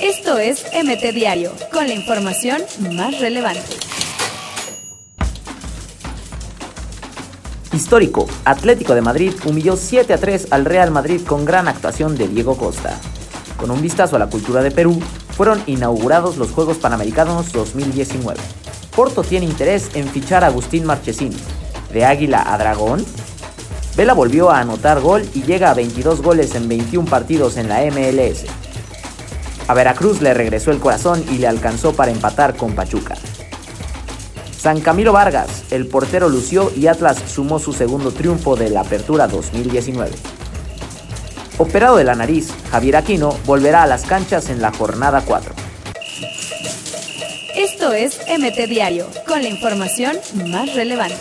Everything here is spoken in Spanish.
Esto es MT Diario, con la información más relevante. Histórico, Atlético de Madrid humilló 7 a 3 al Real Madrid con gran actuación de Diego Costa. Con un vistazo a la cultura de Perú, fueron inaugurados los Juegos Panamericanos 2019. Porto tiene interés en fichar a Agustín Marchesín. ¿De Águila a Dragón? Vela volvió a anotar gol y llega a 22 goles en 21 partidos en la MLS. A Veracruz le regresó el corazón y le alcanzó para empatar con Pachuca. San Camilo Vargas, el portero lució y Atlas sumó su segundo triunfo de la Apertura 2019. Operado de la nariz, Javier Aquino volverá a las canchas en la jornada 4. Esto es MT Diario, con la información más relevante.